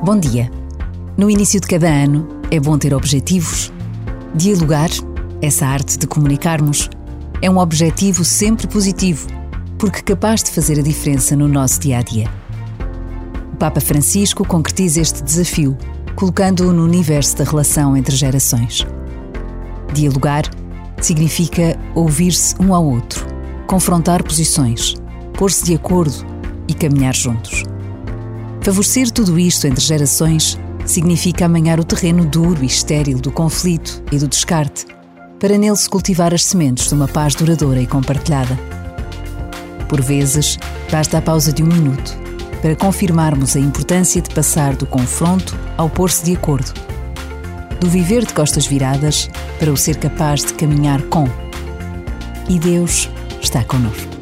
Bom dia. No início de cada ano é bom ter objetivos. Dialogar, essa arte de comunicarmos, é um objetivo sempre positivo, porque capaz de fazer a diferença no nosso dia a dia. O Papa Francisco concretiza este desafio, colocando-o no universo da relação entre gerações. Dialogar significa ouvir-se um ao outro, confrontar posições, pôr-se de acordo e caminhar juntos. Favorecer tudo isto entre gerações significa amanhar o terreno duro e estéril do conflito e do descarte, para nele se cultivar as sementes de uma paz duradoura e compartilhada. Por vezes, basta a pausa de um minuto para confirmarmos a importância de passar do confronto ao pôr-se de acordo, do viver de costas viradas para o ser capaz de caminhar com. E Deus está conosco.